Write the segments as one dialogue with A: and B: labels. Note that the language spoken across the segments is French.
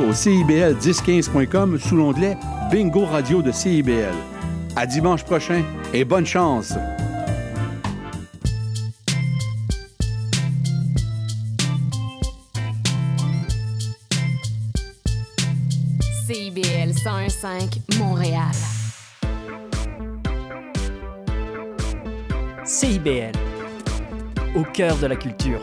A: au CIBL1015.com sous l'onglet Bingo Radio de CIBL. À dimanche prochain et bonne chance!
B: CIBL 101.5 Montréal.
C: CIBL, au cœur de la culture.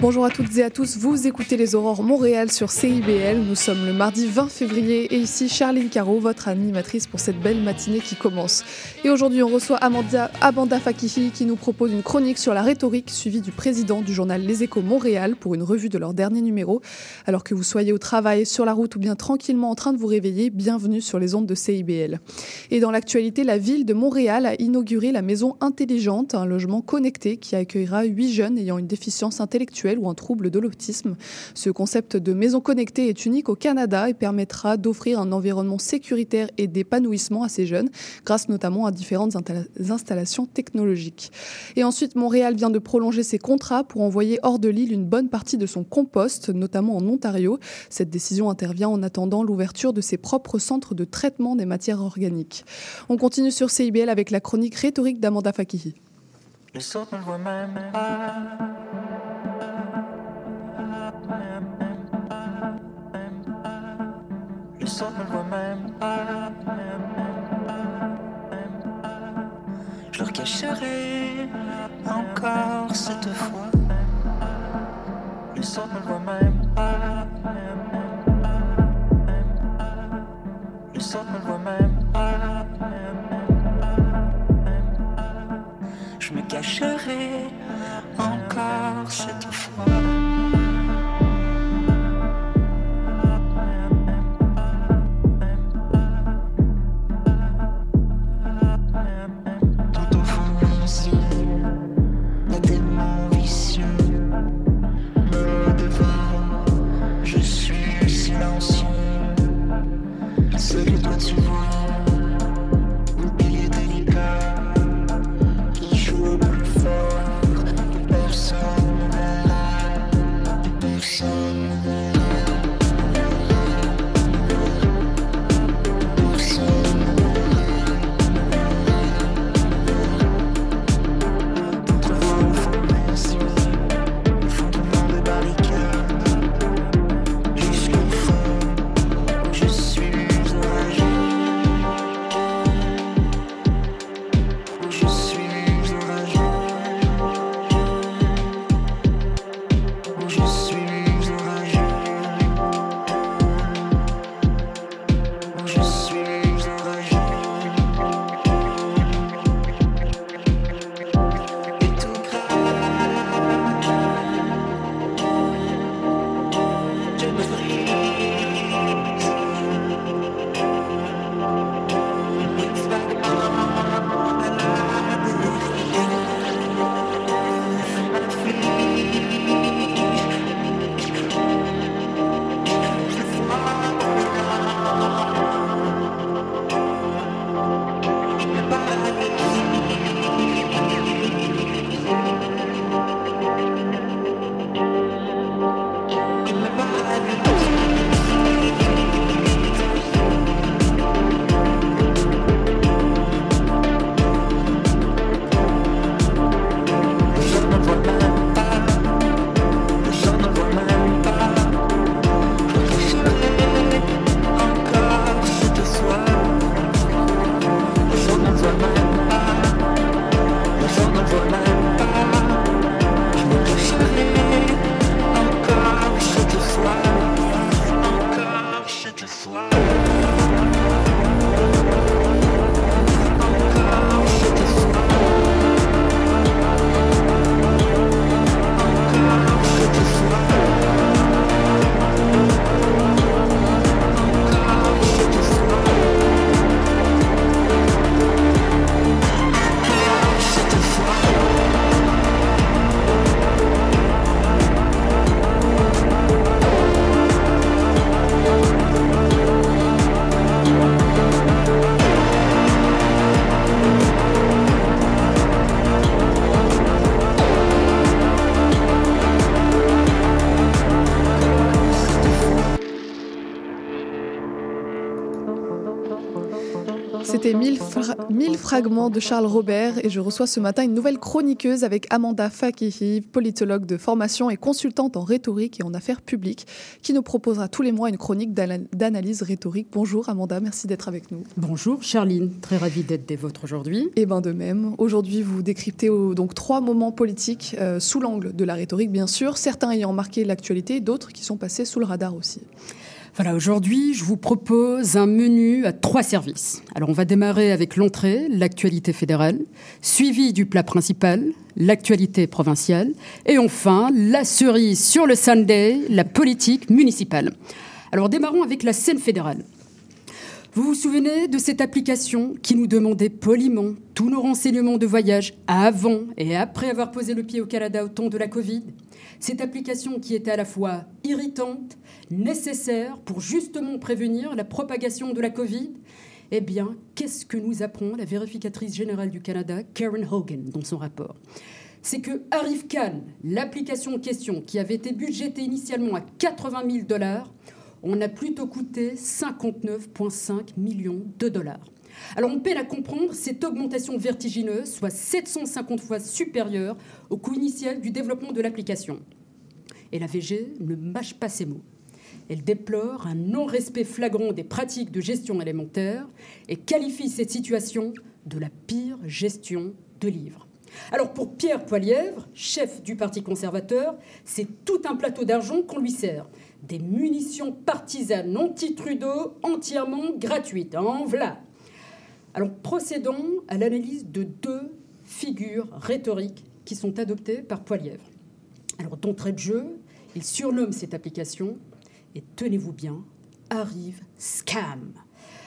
D: Bonjour à toutes et à tous, vous écoutez les Aurores Montréal sur CIBL. Nous sommes le mardi 20 février et ici Charline Caro, votre animatrice pour cette belle matinée qui commence. Et aujourd'hui, on reçoit Amanda, Amanda Fakihi qui nous propose une chronique sur la rhétorique suivie du président du journal Les Échos Montréal pour une revue de leur dernier numéro. Alors que vous soyez au travail, sur la route ou bien tranquillement en train de vous réveiller, bienvenue sur les ondes de CIBL. Et dans l'actualité, la ville de Montréal a inauguré la maison intelligente, un logement connecté qui accueillera huit jeunes ayant une déficience intellectuelle ou un trouble de l'autisme. Ce concept de maison connectée est unique au Canada et permettra d'offrir un environnement sécuritaire et d'épanouissement à ces jeunes, grâce notamment à différentes installations technologiques. Et ensuite, Montréal vient de prolonger ses contrats pour envoyer hors de l'île une bonne partie de son compost, notamment en Ontario. Cette décision intervient en attendant l'ouverture de ses propres centres de traitement des matières organiques. On continue sur CIBL avec la chronique rhétorique d'Amanda Fakihi.
E: Autres ne voient même. Je leur cacherai encore cette fois. Les autres ne voient même pas. Les autres ne voient même pas. Je me cacherai encore cette fois.
D: C'était 1000, fra 1000 fragments de Charles Robert et je reçois ce matin une nouvelle chroniqueuse avec Amanda Fakihi, politologue de formation et consultante en rhétorique et en affaires publiques, qui nous proposera tous les mois une chronique d'analyse rhétorique. Bonjour Amanda, merci d'être avec nous.
F: Bonjour Charline, très ravie d'être des vôtres aujourd'hui.
D: Et eh bien de même, aujourd'hui vous décryptez donc trois moments politiques euh, sous l'angle de la rhétorique bien sûr, certains ayant marqué l'actualité, d'autres qui sont passés sous le radar aussi.
F: Voilà, aujourd'hui, je vous propose un menu à trois services. Alors, on va démarrer avec l'entrée, l'actualité fédérale, suivi du plat principal, l'actualité provinciale, et enfin, la cerise sur le Sunday, la politique municipale. Alors, démarrons avec la scène fédérale. Vous vous souvenez de cette application qui nous demandait poliment tous nos renseignements de voyage avant et après avoir posé le pied au Canada au temps de la Covid? Cette application qui était à la fois irritante, nécessaire pour justement prévenir la propagation de la Covid, eh bien, qu'est-ce que nous apprend la vérificatrice générale du Canada, Karen Hogan, dans son rapport? C'est que Arrive l'application en question, qui avait été budgétée initialement à 80 000 dollars, on a plutôt coûté 59,5 millions de dollars. Alors on peine à comprendre cette augmentation vertigineuse, soit 750 fois supérieure au coût initial du développement de l'application. Et la VG ne mâche pas ses mots. Elle déplore un non-respect flagrant des pratiques de gestion élémentaire et qualifie cette situation de la pire gestion de livres. Alors pour Pierre Poilièvre, chef du Parti conservateur, c'est tout un plateau d'argent qu'on lui sert. Des munitions partisanes anti-Trudeau entièrement gratuites. En voilà alors procédons à l'analyse de deux figures rhétoriques qui sont adoptées par Poilièvre. Alors d'entrée de jeu, il surnomme cette application, et tenez-vous bien, arrive scam.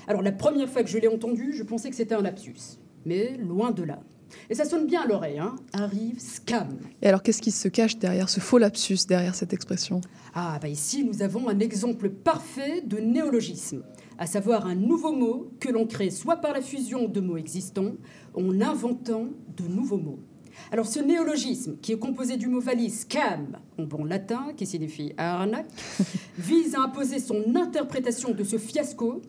F: Alors la première fois que je l'ai entendu, je pensais que c'était un lapsus, mais loin de là. Et ça sonne bien à l'oreille, hein arrive scam.
D: Et alors qu'est-ce qui se cache derrière ce faux lapsus, derrière cette expression?
F: Ah, bah ici nous avons un exemple parfait de néologisme à savoir un nouveau mot que l'on crée soit par la fusion de mots existants, en inventant de nouveaux mots. Alors ce néologisme, qui est composé du mot valise scam, en bon latin, qui signifie arnaque, vise à imposer son interprétation de ce fiasco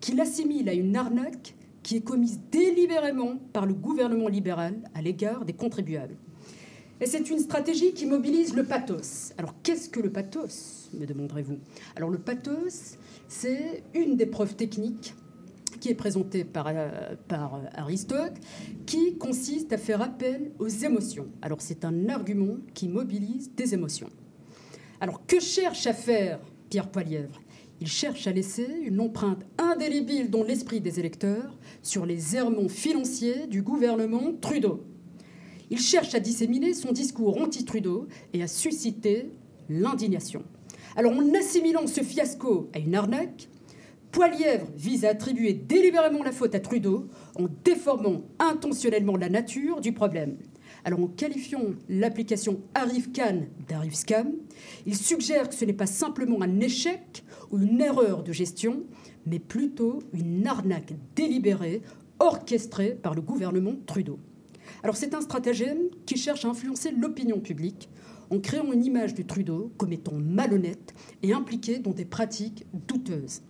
F: qu'il assimile à une arnaque qui est commise délibérément par le gouvernement libéral à l'égard des contribuables. Et c'est une stratégie qui mobilise le pathos. Alors qu'est-ce que le pathos, me demanderez-vous? Alors le pathos, c'est une des preuves techniques qui est présentée par, euh, par Aristote, qui consiste à faire appel aux émotions. Alors c'est un argument qui mobilise des émotions. Alors que cherche à faire Pierre Poilièvre Il cherche à laisser une empreinte indélébile dans l'esprit des électeurs sur les errements financiers du gouvernement Trudeau. Il cherche à disséminer son discours anti-Trudeau et à susciter l'indignation. Alors en assimilant ce fiasco à une arnaque, Poilièvre vise à attribuer délibérément la faute à Trudeau en déformant intentionnellement la nature du problème. Alors en qualifiant l'application ArriveCan d'ArriveScam, il suggère que ce n'est pas simplement un échec ou une erreur de gestion, mais plutôt une arnaque délibérée, orchestrée par le gouvernement Trudeau. Alors c'est un stratagème qui cherche à influencer l'opinion publique en créant une image du Trudeau comme étant malhonnête et impliqué dans des pratiques douteuses.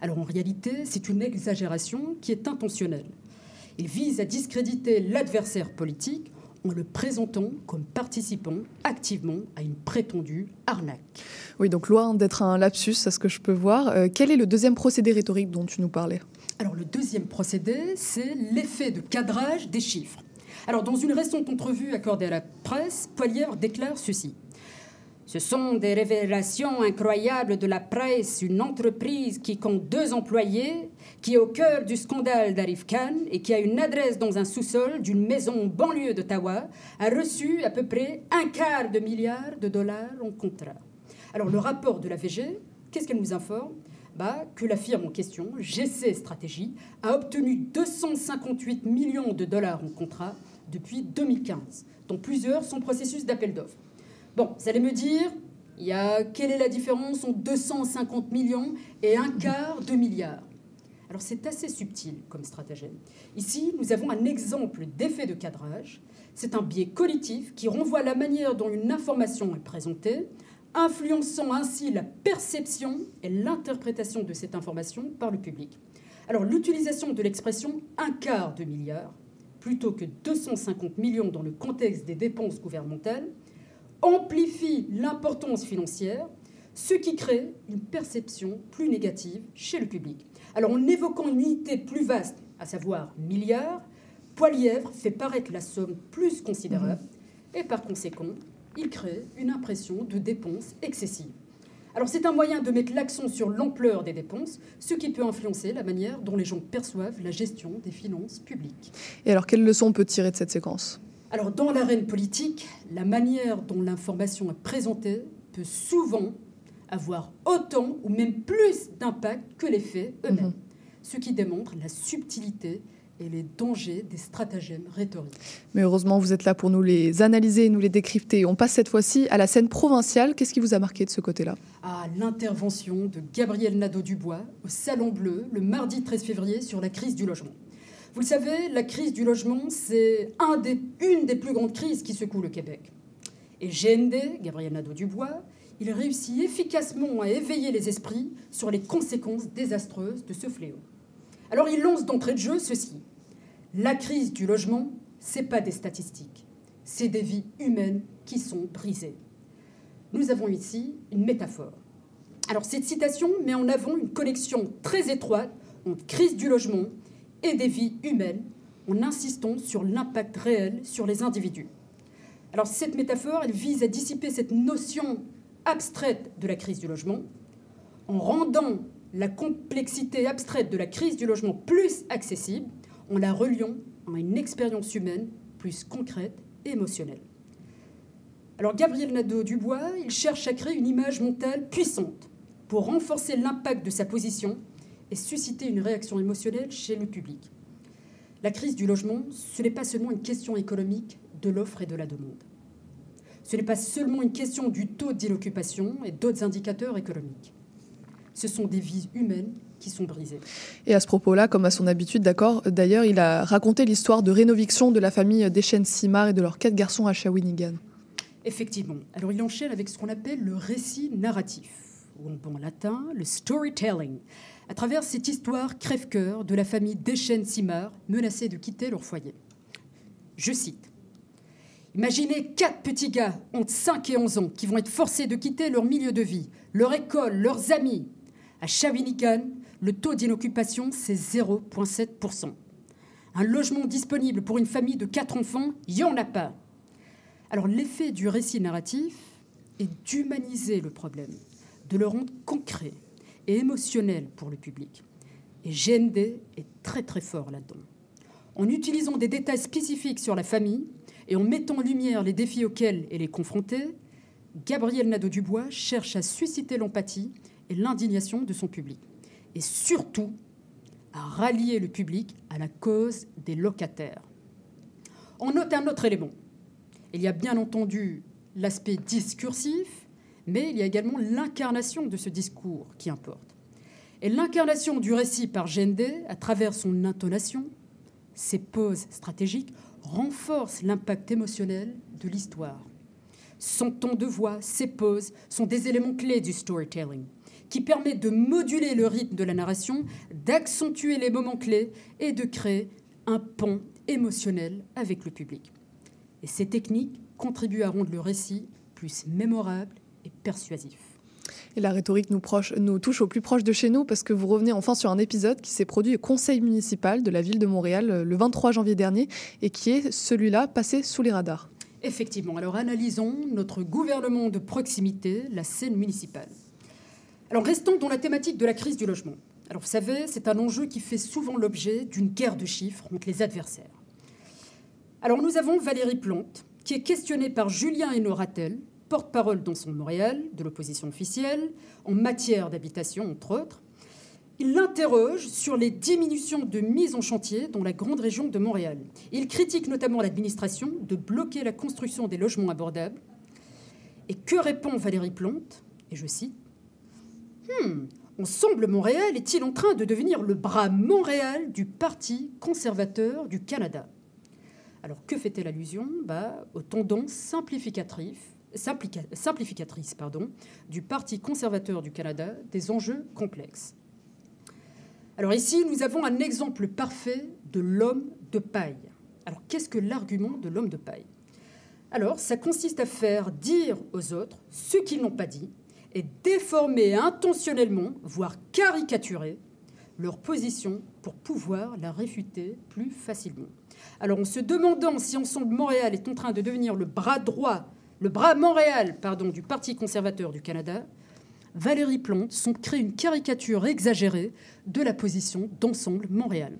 F: Alors en réalité, c'est une exagération qui est intentionnelle. Il vise à discréditer l'adversaire politique en le présentant comme participant activement à une prétendue arnaque.
D: Oui, donc loin d'être un lapsus, à ce que je peux voir. Euh, quel est le deuxième procédé rhétorique dont tu nous parlais?
F: Alors le deuxième procédé, c'est l'effet de cadrage des chiffres. Alors, dans une récente entrevue accordée à la presse, Poilièvre déclare ceci. Ce sont des révélations incroyables de la presse, une entreprise qui compte deux employés, qui est au cœur du scandale d'Arif Khan et qui a une adresse dans un sous-sol d'une maison banlieue d'Ottawa, a reçu à peu près un quart de milliard de dollars en contrat. Alors le rapport de la VG, qu'est-ce qu'elle nous informe? Bah, que la firme en question, GC Stratégie, a obtenu 258 millions de dollars en contrat depuis 2015, dont plusieurs sont processus d'appel d'offres. Bon, vous allez me dire, il y a, quelle est la différence entre 250 millions et un quart de milliard? Alors c'est assez subtil comme stratagème. Ici, nous avons un exemple d'effet de cadrage. C'est un biais cognitif qui renvoie à la manière dont une information est présentée, influençant ainsi la perception et l'interprétation de cette information par le public. Alors l'utilisation de l'expression un quart de milliard plutôt que 250 millions dans le contexte des dépenses gouvernementales amplifie l'importance financière, ce qui crée une perception plus négative chez le public. Alors en évoquant une unité plus vaste, à savoir milliards, Poilièvre fait paraître la somme plus considérable et par conséquent, il crée une impression de dépenses excessives. Alors c'est un moyen de mettre l'accent sur l'ampleur des dépenses, ce qui peut influencer la manière dont les gens perçoivent la gestion des finances publiques.
D: Et alors, quelle leçon on peut tirer de cette séquence?
F: Alors dans l'arène politique, la manière dont l'information est présentée peut souvent avoir autant ou même plus d'impact que les faits eux-mêmes,
D: Mhm.
F: ce qui démontre la subtilité et les dangers des stratagèmes rhétoriques.
D: Mais heureusement, vous êtes là pour nous les analyser et nous les décrypter. On passe cette fois-ci à la scène provinciale. Qu'est-ce qui vous a marqué de ce côté-là?
F: À l'intervention de Gabriel Nadeau-Dubois au Salon Bleu le mardi 13 février sur la crise du logement. Vous le savez, la crise du logement, c'est une des plus grandes crises qui secouent le Québec. Et GND, Gabriel Nadeau-Dubois, il réussit efficacement à éveiller les esprits sur les conséquences désastreuses de ce fléau. Alors il lance d'entrée de jeu ceci. La crise du logement, c'est pas des statistiques, c'est des vies humaines qui sont brisées nous avons ici une métaphore. Alors cette citation met en avant une connexion très étroite entre crise du logement et des vies humaines, en insistant sur l'impact réel sur les individus. Alors cette métaphore, elle vise à dissiper cette notion abstraite de la crise du logement, en rendant la complexité abstraite de la crise du logement plus accessible, en la reliant à une expérience humaine plus concrète et émotionnelle. Alors Gabriel Nadeau-Dubois, il cherche à créer une image mentale puissante pour renforcer l'impact de sa position et susciter une réaction émotionnelle chez le public. La crise du logement, ce n'est pas seulement une question économique de l'offre et de la demande. Ce n'est pas seulement une question du taux d'inoccupation et d'autres indicateurs économiques. Ce sont des vies humaines qui sont brisées.
D: Et à ce propos-là, comme à son habitude, d'accord, d'ailleurs, il a raconté l'histoire de rénoviction de la famille Deschênes-Simard et de leurs quatre garçons à Shawinigan.
F: Effectivement. Alors il enchaîne avec ce qu'on appelle le récit narratif, ou en bon latin, le storytelling, à travers cette histoire crève-cœur de la famille Deschênes-Simard menacée de quitter leur foyer. Je cite. Imaginez quatre petits gars entre 5 et 11 ans qui vont être forcés de quitter leur milieu de vie, leur école, leurs amis. À Shawinigan, le taux d'inoccupation, c'est 0,7%. Un logement disponible pour une famille de quatre enfants, il n'y en a pas. Alors l'effet du récit narratif est d'humaniser le problème, de le rendre concret et émotionnel pour le public. Et GND est très très fort là-dedans. En utilisant des détails spécifiques sur la famille et en mettant en lumière les défis auxquels elle est confrontée, Gabriel Nadeau-Dubois cherche à susciter l'empathie et l'indignation de son public. Et surtout, à rallier le public à la cause des locataires. On note un autre élément. Il y a bien entendu l'aspect discursif, mais il y a également l'incarnation de ce discours qui importe. Et l'incarnation du récit par Gendé, à travers son intonation, ses pauses stratégiques, renforce l'impact émotionnel de l'histoire. Son ton de voix, ses pauses sont des éléments clés du storytelling qui permettent de moduler le rythme de la narration, d'accentuer les moments clés et de créer un pont émotionnel avec le public. Et ces techniques contribuent à rendre le récit plus mémorable et persuasif.
D: Et la rhétorique nous, proche, nous touche au plus proche de chez nous parce que vous revenez enfin sur un épisode qui s'est produit au conseil municipal de la ville de Montréal euh, le 23 janvier dernier et qui est celui-là passé sous les radars.
F: Effectivement, alors analysons notre gouvernement de proximité, la scène municipale. Alors restons dans la thématique de la crise du logement. Alors vous savez, c'est un enjeu qui fait souvent l'objet d'une guerre de chiffres entre les adversaires. Alors nous avons Valérie Plante, qui est questionnée par Julien Hénoratel, porte-parole dans son Montréal de l'opposition officielle, en matière d'habitation, entre autres. Il l'interroge sur les diminutions de mise en chantier dans la grande région de Montréal. Il critique notamment l'administration de bloquer la construction des logements abordables. Et que répond Valérie Plante Et je cite Hmm, on semble Montréal est-il en train de devenir le bras Montréal du Parti conservateur du Canada? Alors que fait-elle allusion? Bah, Aux tendances simplificatrices, pardon, du Parti conservateur du Canada, des enjeux complexes. Alors ici, nous avons un exemple parfait de l'homme de paille. Alors qu'est-ce que l'argument de l'homme de paille? Alors ça consiste à faire dire aux autres ce qu'ils n'ont pas dit et déformer intentionnellement, voire caricaturer, leur position pour pouvoir la réfuter plus facilement. Alors en se demandant si Ensemble Montréal est en train de devenir le bras droit, le bras Montréal, du Parti conservateur du Canada, Valérie Plante sont créé une caricature exagérée de la position d'Ensemble Montréal.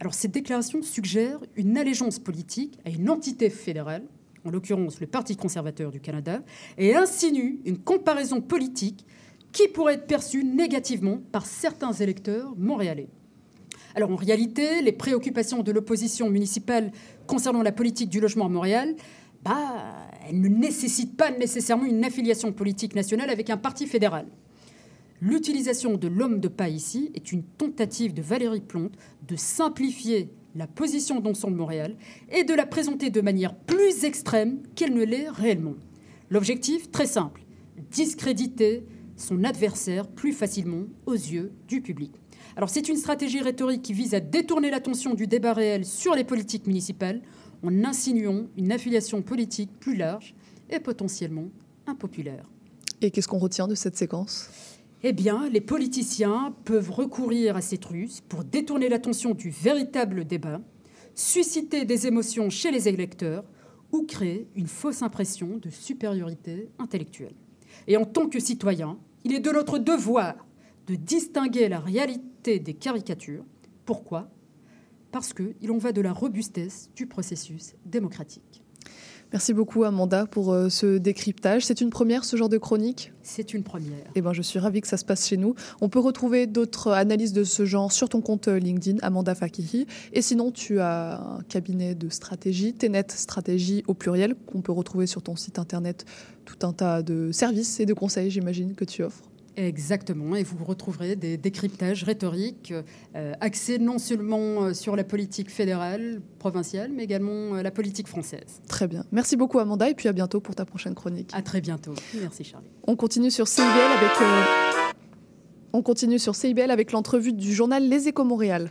F: Alors cette déclaration suggère une allégeance politique à une entité fédérale, en l'occurrence le Parti conservateur du Canada, et insinue une comparaison politique qui pourrait être perçue négativement par certains électeurs montréalais. Alors en réalité, les préoccupations de l'opposition municipale concernant la politique du logement à Montréal, bah, elles ne nécessitent pas nécessairement une affiliation politique nationale avec un parti fédéral. L'utilisation de l'homme de paille ici est une tentative de Valérie Plante de simplifier la position d'Ensemble Montréal et de la présenter de manière plus extrême qu'elle ne l'est réellement. L'objectif, très simple, discréditer son adversaire plus facilement aux yeux du public. Alors c'est une stratégie rhétorique qui vise à détourner l'attention du débat réel sur les politiques municipales en insinuant une affiliation politique plus large et potentiellement impopulaire.
D: Et qu'est-ce qu'on retient de cette séquence?
F: Eh bien, les politiciens peuvent recourir à cette ruse pour détourner l'attention du véritable débat, susciter des émotions chez les électeurs ou créer une fausse impression de supériorité intellectuelle. Et en tant que citoyen, il est de notre devoir de distinguer la réalité des caricatures. Pourquoi? Parce qu'il en va de la robustesse du processus démocratique.
D: Merci beaucoup Amanda pour euh, ce décryptage. C'est une première ce genre de chronique?
F: C'est une première.
D: Eh ben, je suis ravie que ça se passe chez nous. On peut retrouver d'autres analyses de ce genre sur ton compte euh, LinkedIn, Amanda Fakihi. Et sinon, tu as un cabinet de stratégie, Tenet Stratégie au pluriel, qu'on peut retrouver sur ton site internet. Tout un tas de services et de conseils, j'imagine, que tu offres.
F: Exactement, et vous retrouverez des décryptages rhétoriques euh, axés non seulement euh, sur la politique fédérale, provinciale, mais également euh, la politique française.
D: Très bien. Merci beaucoup Amanda, et puis à bientôt pour ta prochaine chronique.
F: À très bientôt. Merci Charlie.
D: On continue sur CIBL avec, on continue sur CIBL avec l'entrevue du journal Les Échos Montréal.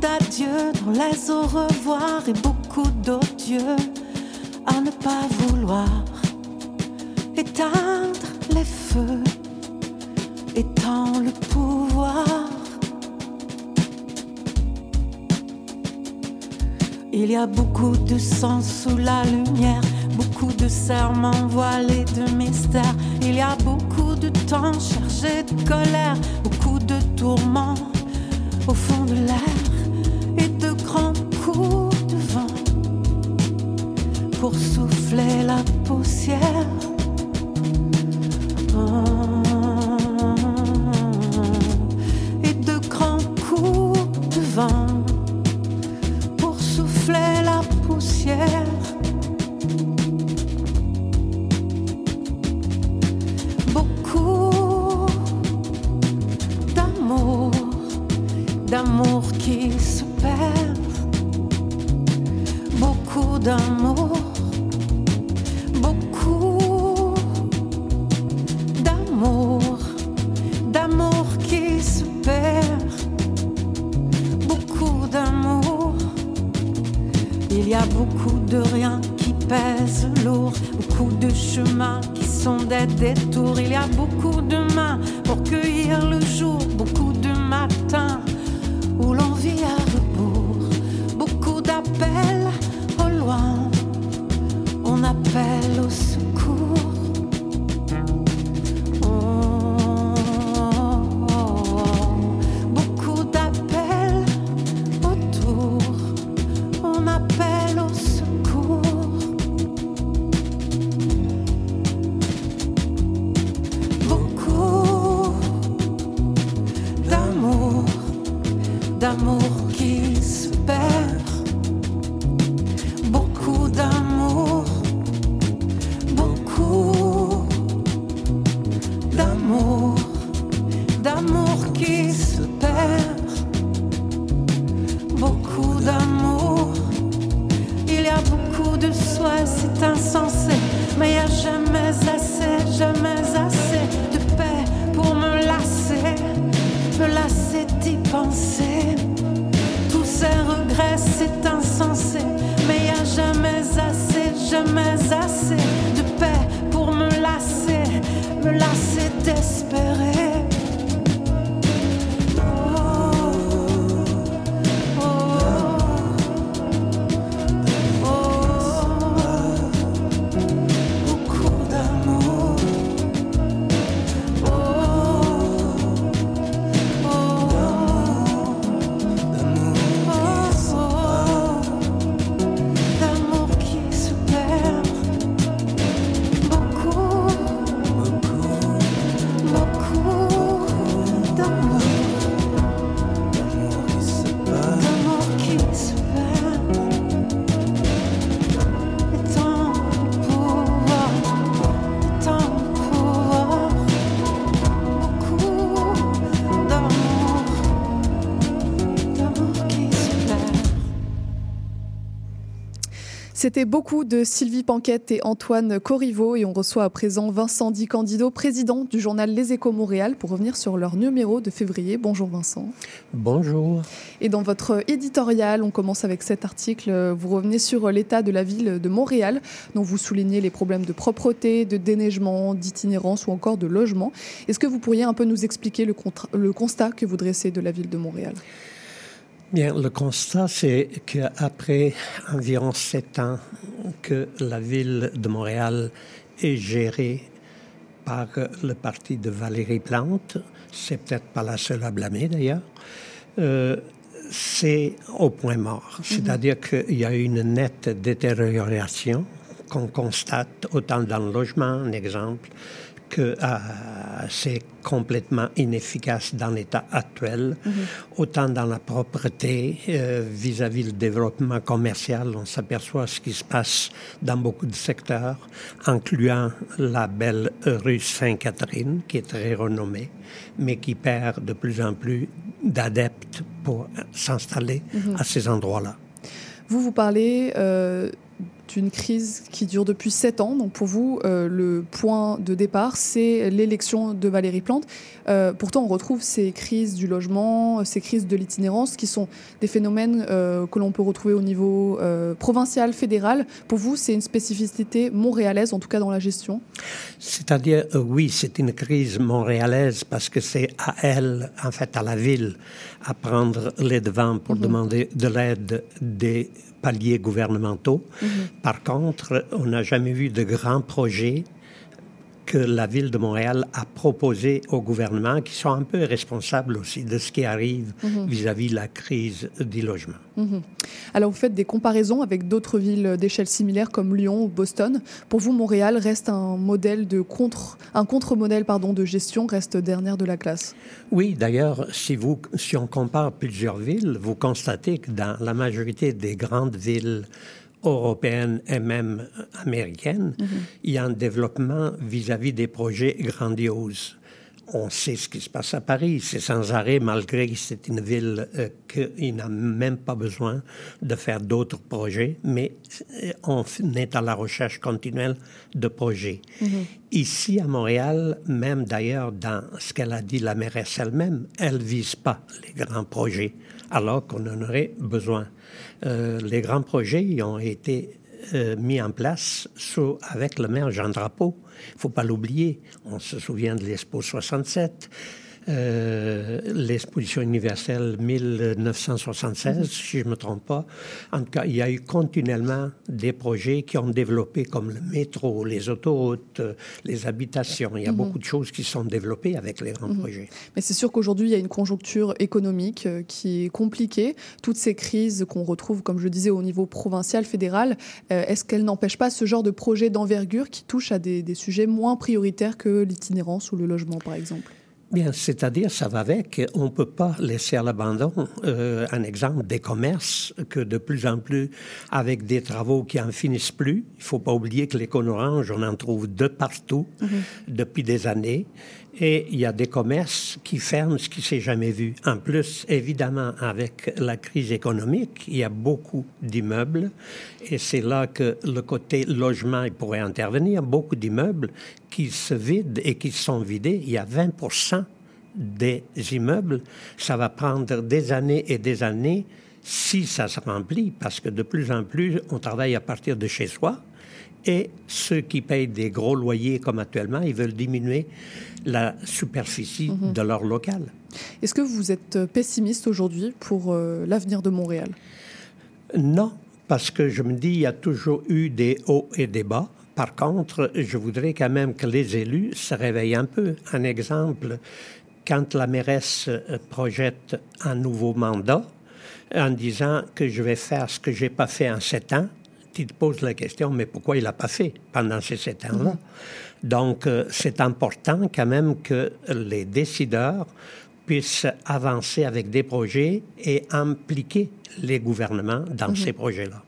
G: D'adieux dans les au revoir et beaucoup d'odieux à ne pas vouloir éteindre les feux, étend le pouvoir. Il y a beaucoup de sang sous la lumière, beaucoup de serments voilés de mystère. Il y a beaucoup de temps chargé de colère, beaucoup de tourments au fond de l'air coup de vent pour souffler la poussière. Hum. Et de grands coups de vent pour souffler la poussière. Beaucoup d'amour, d'amour qui se perd beaucoup d'amour, beaucoup d'amour, d'amour qui se perd, beaucoup d'amour. Il y a beaucoup de rien qui pèse lourd, beaucoup de chemins qui sont des détours. Il y a beaucoup de mains pour cueillir le jour, beaucoup de matins où l'on vit à rebours, beaucoup d'appels On appelle au
D: C'était beaucoup de Sylvie Panquette et Antoine Corriveau et on reçoit à présent Vincent Di Candido, président du journal Les Échos Montréal, pour revenir sur leur numéro de février. Bonjour Vincent.
H: Bonjour.
D: Et dans votre éditorial, on commence avec cet article. Vous revenez sur l'état de la ville de Montréal, dont vous soulignez les problèmes de propreté, de déneigement, d'itinérance ou encore de logement. Est-ce que vous pourriez un peu nous expliquer le, constat que vous dressez de la ville de Montréal?
H: Bien, le constat, c'est qu'après environ sept ans que la ville de Montréal est gérée par le parti de Valérie Plante, c'est peut-être pas la seule à blâmer d'ailleurs, euh, c'est au point mort. C'est-à-dire qu'il y a une nette détérioration qu'on constate autant dans le logement, un exemple, que euh, c'est complètement inefficace dans l'état actuel, autant dans la propreté euh, vis-à-vis du développement commercial. On s'aperçoit ce qui se passe dans beaucoup de secteurs, incluant la belle rue Sainte-Catherine, qui est très renommée, mais qui perd de plus en plus d'adeptes pour s'installer
D: Mhm.
H: à ces endroits-là.
D: Vous, vous parlez euh, d'une crise qui dure depuis sept ans. Donc pour vous, euh, le point de départ, c'est l'élection de Valérie Plante. Euh, pourtant, on retrouve ces crises du logement, ces crises de l'itinérance, qui sont des phénomènes euh, que l'on peut retrouver au niveau provincial, fédéral. Pour vous, c'est une spécificité montréalaise, en tout cas dans la gestion?
H: C'est-à-dire, oui, c'est une crise montréalaise parce que c'est à elle, en fait, à la ville, à prendre les devants pour demander de l'aide des paliers gouvernementaux. Par contre, on n'a jamais vu de grands projets que la ville de Montréal a proposés au gouvernement qui sont un peu responsables aussi de ce qui arrive
D: Mhm.
H: vis-à-vis de la crise du logement.
D: Mhm. Alors, vous faites des comparaisons avec d'autres villes d'échelle similaire comme Lyon ou Boston. Pour vous, Montréal reste un modèle de contre, un contre-modèle pardon de gestion, reste dernière de la classe.
H: Oui, d'ailleurs, si, vous, si on compare plusieurs villes, vous constatez que dans la majorité des grandes villes européennes et même américaines, il y a un développement vis-à-vis des projets grandioses. on sait ce qui se passe à Paris. C'est sans arrêt, malgré que c'est une ville euh, qui n'a même pas besoin de faire d'autres projets, mais euh, on est à la recherche continuelle de projets.
D: Mhm.
H: Ici, à Montréal, même d'ailleurs dans ce qu'elle a dit la mairesse elle-même, elle ne vise pas les grands projets, alors qu'on en aurait besoin. Euh, les grands projets ont été euh, mis en place sous, avec le maire Jean Drapeau. Il ne faut pas l'oublier. On se souvient de l'Expo 67. Euh, l'exposition universelle 1976, si je ne me trompe pas. En tout cas, il y a eu continuellement des projets qui ont développé, comme le métro, les autoroutes, les habitations. Il y a
D: Mhm.
H: beaucoup de choses qui sont développées avec les grands
D: Mhm.
H: projets.
D: Mais c'est sûr qu'aujourd'hui, il y a une conjoncture économique euh, qui est compliquée. Toutes ces crises qu'on retrouve, comme je disais, au niveau provincial, fédéral, euh, est-ce qu'elles n'empêchent pas ce genre de projet d'envergure qui touche à des, des sujets moins prioritaires que l'itinérance ou le logement, par exemple?
H: Bien, c'est-à-dire, ça va avec. On ne peut pas laisser à l'abandon euh, un exemple des commerces que de plus en plus, avec des travaux qui en finissent plus. Il ne faut pas oublier que l'école orange, on en trouve de partout depuis des années. Et il y a des commerces qui ferment, ce qui s'est jamais vu. En plus, évidemment, avec la crise économique, il y a beaucoup d'immeubles. Et c'est là que le côté logement pourrait intervenir. Beaucoup d'immeubles qui se vident et qui sont vidés. Il y a 20 des immeubles. Ça va prendre des années et des années si ça se remplit, parce que de plus en plus, on travaille à partir de chez soi. Et ceux qui payent des gros loyers comme actuellement, ils veulent diminuer la superficie
D: Mhm.
H: de leur local.
D: Est-ce que vous êtes pessimiste aujourd'hui pour euh, l'avenir de Montréal?
H: Non, parce que je me dis, il y a toujours eu des hauts et des bas. Par contre, je voudrais quand même que les élus se réveillent un peu. Un exemple, quand la mairesse euh, projette un nouveau mandat en disant que je vais faire ce que je n'ai pas fait en sept ans, tu te poses la question, mais pourquoi il n'a pas fait pendant ces sept ans-là? Donc, euh, c'est important quand même que les décideurs puissent avancer avec des projets et impliquer les gouvernements dans
D: Mhm.
H: ces projets-là.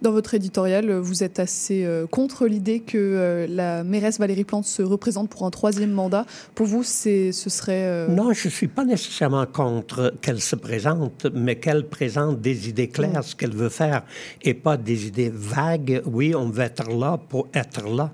D: Dans votre éditorial, euh, vous êtes assez euh, contre l'idée que euh, la mairesse Valérie Plante se représente pour un troisième mandat. Pour vous, ce serait... euh,
H: Non, je ne suis pas nécessairement contre qu'elle se présente, mais qu'elle présente des idées claires, ce qu'elle veut faire, et pas des idées vagues. Oui, on veut être là pour être là.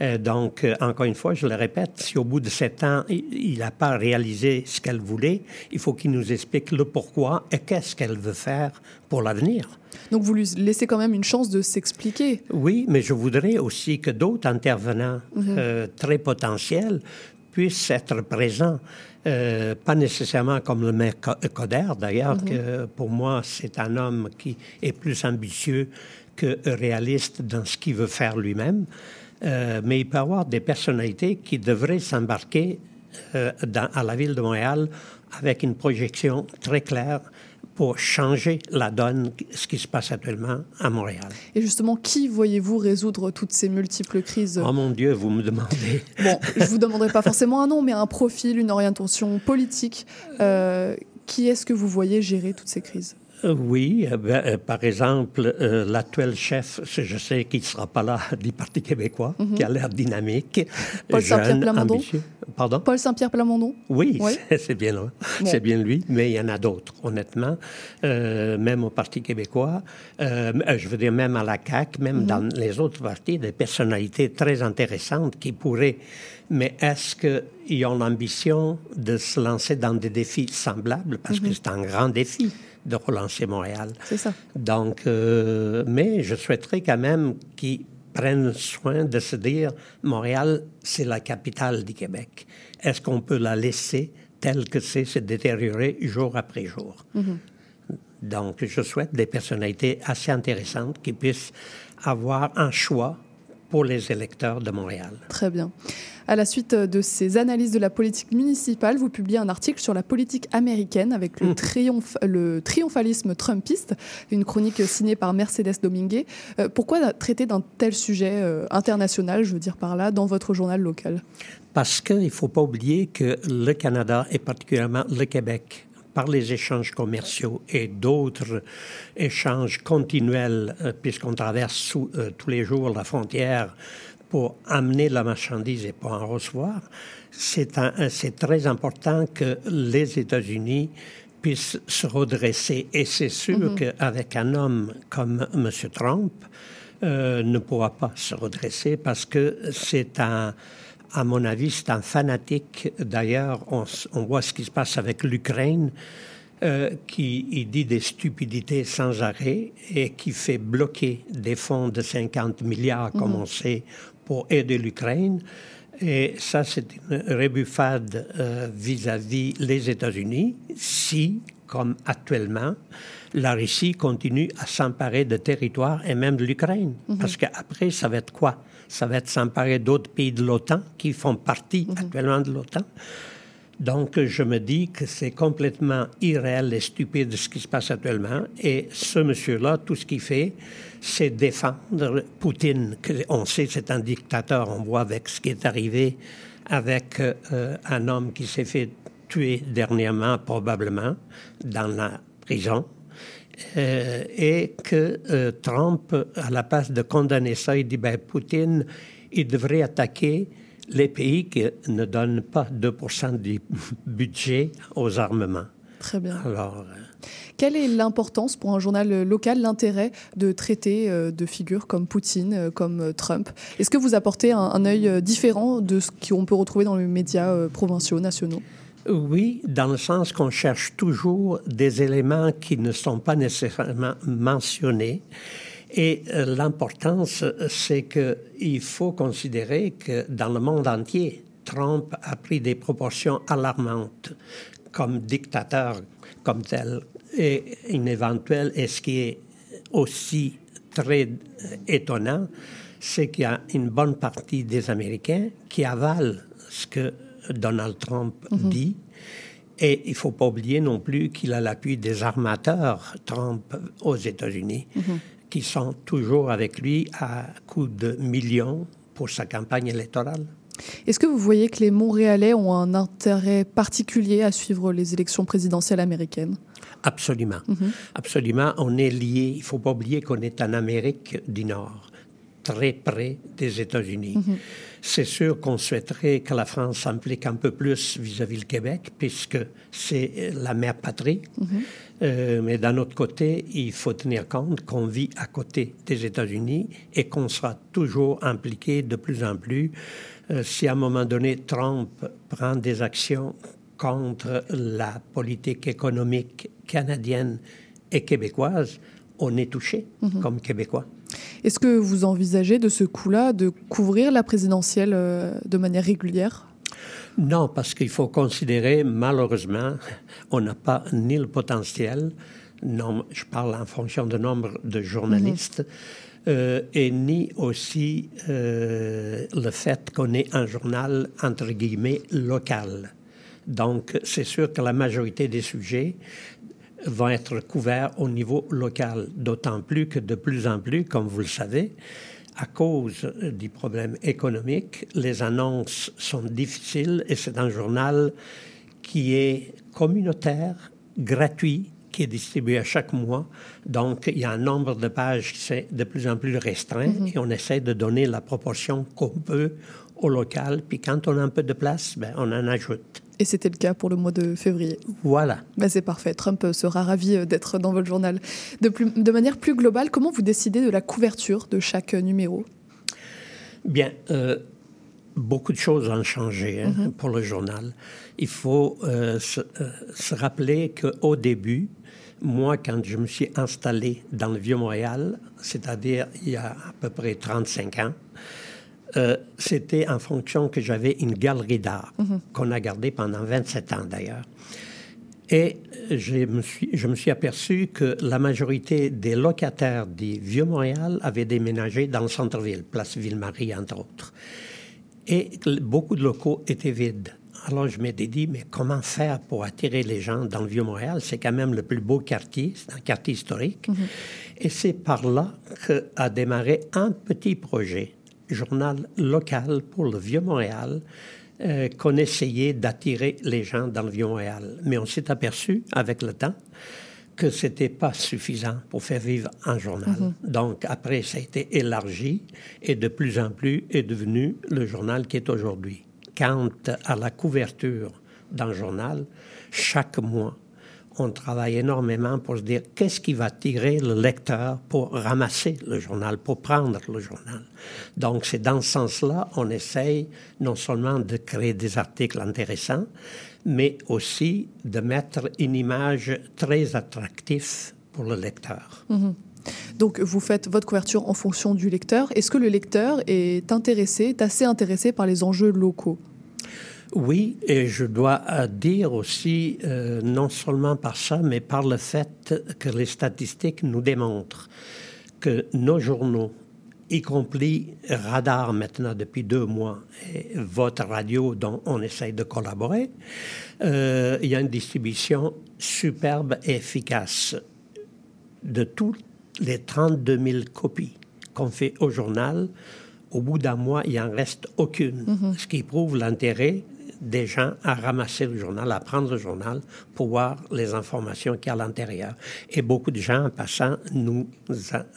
H: Euh, donc, euh, encore une fois, je le répète, si au bout de sept ans, il n'a pas réalisé ce qu'elle voulait, il faut qu'il nous explique le pourquoi et qu'est-ce qu'elle veut faire pour l'avenir.
D: Donc vous lui laissez quand même une chance de s'expliquer.
H: Oui, mais je voudrais aussi que d'autres intervenants
D: Mhm.
H: euh, très potentiels puissent être présents. Euh, pas nécessairement comme le maire Co- Coder, d'ailleurs,
D: Mhm.
H: que pour moi, c'est un homme qui est plus ambitieux que réaliste dans ce qu'il veut faire lui-même. Euh, mais il peut y avoir des personnalités qui devraient s'embarquer euh, dans- à la ville de Montréal avec une projection très claire pour changer la donne, ce qui se passe actuellement à Montréal.
D: Et justement, qui voyez-vous résoudre toutes ces multiples crises?
H: Oh mon Dieu, vous me demandez.
D: Bon, je vous demanderai pas forcément un nom, mais un profil, une orientation politique. Euh, qui est-ce que vous voyez gérer toutes ces crises?
H: Oui, euh, ben, euh, par exemple, euh, l'actuel chef, je sais qu'il ne sera pas là du Parti québécois,
D: Mhm.
H: qui a l'air dynamique,
D: Paul Saint-Pierre Plamondon?
H: Pardon?
D: Paul Saint-Pierre Plamondon?
H: Oui,
D: Oui.
H: c'est- bien.
D: Bon.
H: c'est bien lui, mais il y en a d'autres, honnêtement, Euh, même au Parti québécois, euh, euh, je veux dire même à la CAQ, même
D: Mhm.
H: dans les autres partis, des personnalités très intéressantes qui pourraient, mais est-ce qu'ils ont l'ambition de se lancer dans des défis semblables, parce que
D: Mhm.
H: c'est un grand défi de relancer Montréal.
D: C'est ça.
H: Donc, euh, mais je souhaiterais quand même qu'ils prennent soin de se dire, Montréal, c'est la capitale du Québec. Est-ce qu'on peut la laisser telle que c'est se détériorer jour après jour?
D: Mhm.
H: Donc, je souhaite des personnalités assez intéressantes qui puissent avoir un choix pour les électeurs de Montréal.
D: Très bien. À la suite de ces analyses de la politique municipale, vous publiez un article sur la politique américaine avec le, le triomphalisme trumpiste, une chronique signée par Mercedes Dominguez. Euh, pourquoi traiter d'un tel sujet euh, international, je veux dire par là, dans votre journal local?
H: Parce qu'il ne faut pas oublier que le Canada et particulièrement le Québec, par les échanges commerciaux et d'autres échanges continuels, euh, puisqu'on traverse sous- euh, tous les jours la frontière pour amener la marchandise et pour en recevoir, c'est c'est très important que les États-Unis puissent se redresser. Et c'est sûr
I: Mhm.
H: qu'avec un homme comme M. Trump, euh, ne pourra pas se redresser parce que c'est un, à mon avis, c'est un fanatique. D'ailleurs, on, voit ce qui se passe avec l'Ukraine, euh, qui il dit des stupidités sans arrêt et qui fait bloquer des fonds de 50 milliards, comme
I: Mhm.
H: on sait, pour aider l'Ukraine. Et ça, c'est une rébuffade euh, vis-à-vis les États-Unis, si, comme actuellement, la Russie continue à s'emparer de territoires et même de l'Ukraine.
I: Mhm.
H: Parce qu'après, ça va être quoi? Ça va être s'emparer d'autres pays de l'OTAN qui font partie actuellement de l'OTAN. Donc, je me dis que c'est complètement irréel et stupide ce qui se passe actuellement. Et ce monsieur-là, tout ce qu'il fait, c'est défendre Poutine. Que on sait c'est un dictateur. On voit avec ce qui est arrivé avec euh, un homme qui s'est fait tuer dernièrement, probablement, dans la prison. Euh, et que euh, Trump, à la place de condamner ça, il dit, ben, Poutine, il devrait attaquer les pays qui ne donnent pas 2% du budget aux armements.
D: Très bien.
H: Alors, euh,
D: Quelle est l'importance pour un journal local, l'intérêt de traiter de figures comme Poutine, comme Trump? Est-ce que vous apportez un, un œil différent de ce qu'on peut retrouver dans les médias provinciaux, nationaux?
H: Oui, dans le sens qu'on cherche toujours des éléments qui ne sont pas nécessairement mentionnés. Et euh, l'importance, c'est qu'il faut considérer que dans le monde entier, Trump a pris des proportions alarmantes comme dictateur, comme tel, et une éventuelle, et ce qui est aussi très étonnant, c'est qu'il y a une bonne partie des Américains qui avalent ce que Donald Trump
I: Mhm.
H: dit. Et il ne faut pas oublier non plus qu'il a l'appui des armateurs Trump aux États-Unis,
D: Mhm.
H: qui sont toujours avec lui à coups de millions pour sa campagne électorale.
D: Est-ce que vous voyez que les Montréalais ont un intérêt particulier à suivre les élections présidentielles américaines?
H: Absolument.
D: Mhm.
H: Absolument. On est lié. Il ne faut pas oublier qu'on est en Amérique du Nord, très près des États-Unis.
D: Mhm.
H: C'est sûr qu'on souhaiterait que la France s'implique un peu plus vis-à-vis le Québec, puisque c'est euh, la mère patrie.
D: Mhm.
H: Euh, mais d'un autre côté, il faut tenir compte qu'on vit à côté des États-Unis et qu'on sera toujours impliqué de plus en plus. Euh, si à un moment donné Trump prend des actions contre la politique économique canadienne et québécoise, on est touché
D: Mhm.
H: comme Québécois.
D: Est-ce que vous envisagez de ce coup-là de couvrir la présidentielle euh, de manière régulière?
H: Non, parce qu'il faut considérer, malheureusement, on n'a pas ni le potentiel, non, je parle en fonction du nombre de journalistes, euh, et ni aussi euh, le fait qu'on est un journal, entre guillemets, local. Donc, c'est sûr que la majorité des sujets vont être couverts au niveau local, d'autant plus que de plus en plus, comme vous le savez, à cause du problème économique, les annonces sont difficiles et c'est un journal qui est communautaire, gratuit, qui est distribué à chaque mois. Donc, il y a un nombre de pages qui est de plus en plus restreint
D: Mhm.
H: et on essaie de donner la proportion qu'on peut au local. Puis quand on a un peu de place, ben, on en ajoute.
D: Et c'était le cas pour le mois de février.
H: Voilà.
D: Ben, c'est parfait. Trump sera ravi euh, d'être dans votre journal. De, plus- de manière plus globale, comment vous décidez de la couverture de chaque numéro?
H: Bien, euh, beaucoup de choses ont changé hein,
D: Mhm.
H: pour le journal. Il faut euh, se, euh, se rappeler qu'au début, moi, quand je me suis installé dans le Vieux-Montréal, c'est-à-dire il y a à peu près 35 ans, euh, c'était en fonction que j'avais une galerie d'art
I: Mhm.
H: qu'on a gardée pendant 27 ans d'ailleurs. Et je me, suis, je me suis aperçu que la majorité des locataires du Vieux-Montréal avaient déménagé dans le centre-ville, place Ville-Marie, entre autres. Et beaucoup de locaux étaient vides. Alors je m'étais dit, mais comment faire pour attirer les gens dans le Vieux-Montréal? C'est quand même le plus beau quartier, c'est un quartier historique. Et c'est par là qu'a démarré un petit projet, journal local pour le Vieux-Montréal, euh, qu'on essayait d'attirer les gens dans le Vieux-Montréal. Mais on s'est aperçu avec le temps que ce n'était pas suffisant pour faire vivre un journal.
D: Mhm.
H: Donc après, ça a été élargi et de plus en plus est devenu le journal qui est aujourd'hui. Quant à la couverture d'un journal, chaque mois, on travaille énormément pour se dire qu'est-ce qui va tirer le lecteur pour ramasser le journal, pour prendre le journal? Donc c'est dans ce sens-là, on essaye non seulement de créer des articles intéressants, mais aussi de mettre une image très attractive pour le lecteur.
D: Mhm. Donc vous faites votre couverture en fonction du lecteur. Est-ce que le lecteur est intéressé, est assez intéressé par les enjeux locaux?
H: Oui, et je dois dire aussi, euh, non seulement par ça, mais par le fait que les statistiques nous démontrent que nos journaux, y compris Radar maintenant depuis deux mois, et votre radio dont on essaye de collaborer, euh, il y a une distribution superbe et efficace de toutes les 32 000 copies qu'on fait au journal. Au bout d'un mois, il n'en reste aucune, ce qui prouve l'intérêt des gens à ramasser le journal, à prendre le journal pour voir les informations qu'il y a à l'intérieur. Et beaucoup de gens, en passant, nous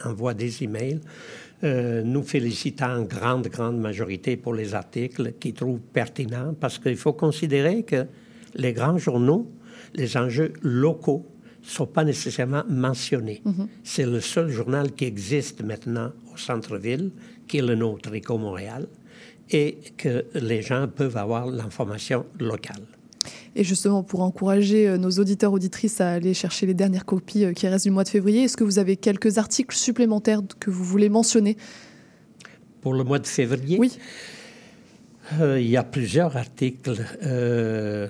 H: envoient des emails euh, nous félicitant en grande, grande majorité pour les articles qu'ils trouvent pertinents, parce qu'il faut considérer que les grands journaux, les enjeux locaux, ne sont pas nécessairement mentionnés. C'est le seul journal qui existe maintenant au centre-ville, qui est le nôtre, Éco Montréal, et que les gens peuvent avoir l'information locale.
D: Et justement, pour encourager euh, nos auditeurs, auditrices à aller chercher les dernières copies euh, qui restent du mois de février, est-ce que vous avez quelques articles supplémentaires que vous voulez mentionner?
H: Pour le mois de février,
D: Oui.
H: Euh, il y a plusieurs articles euh,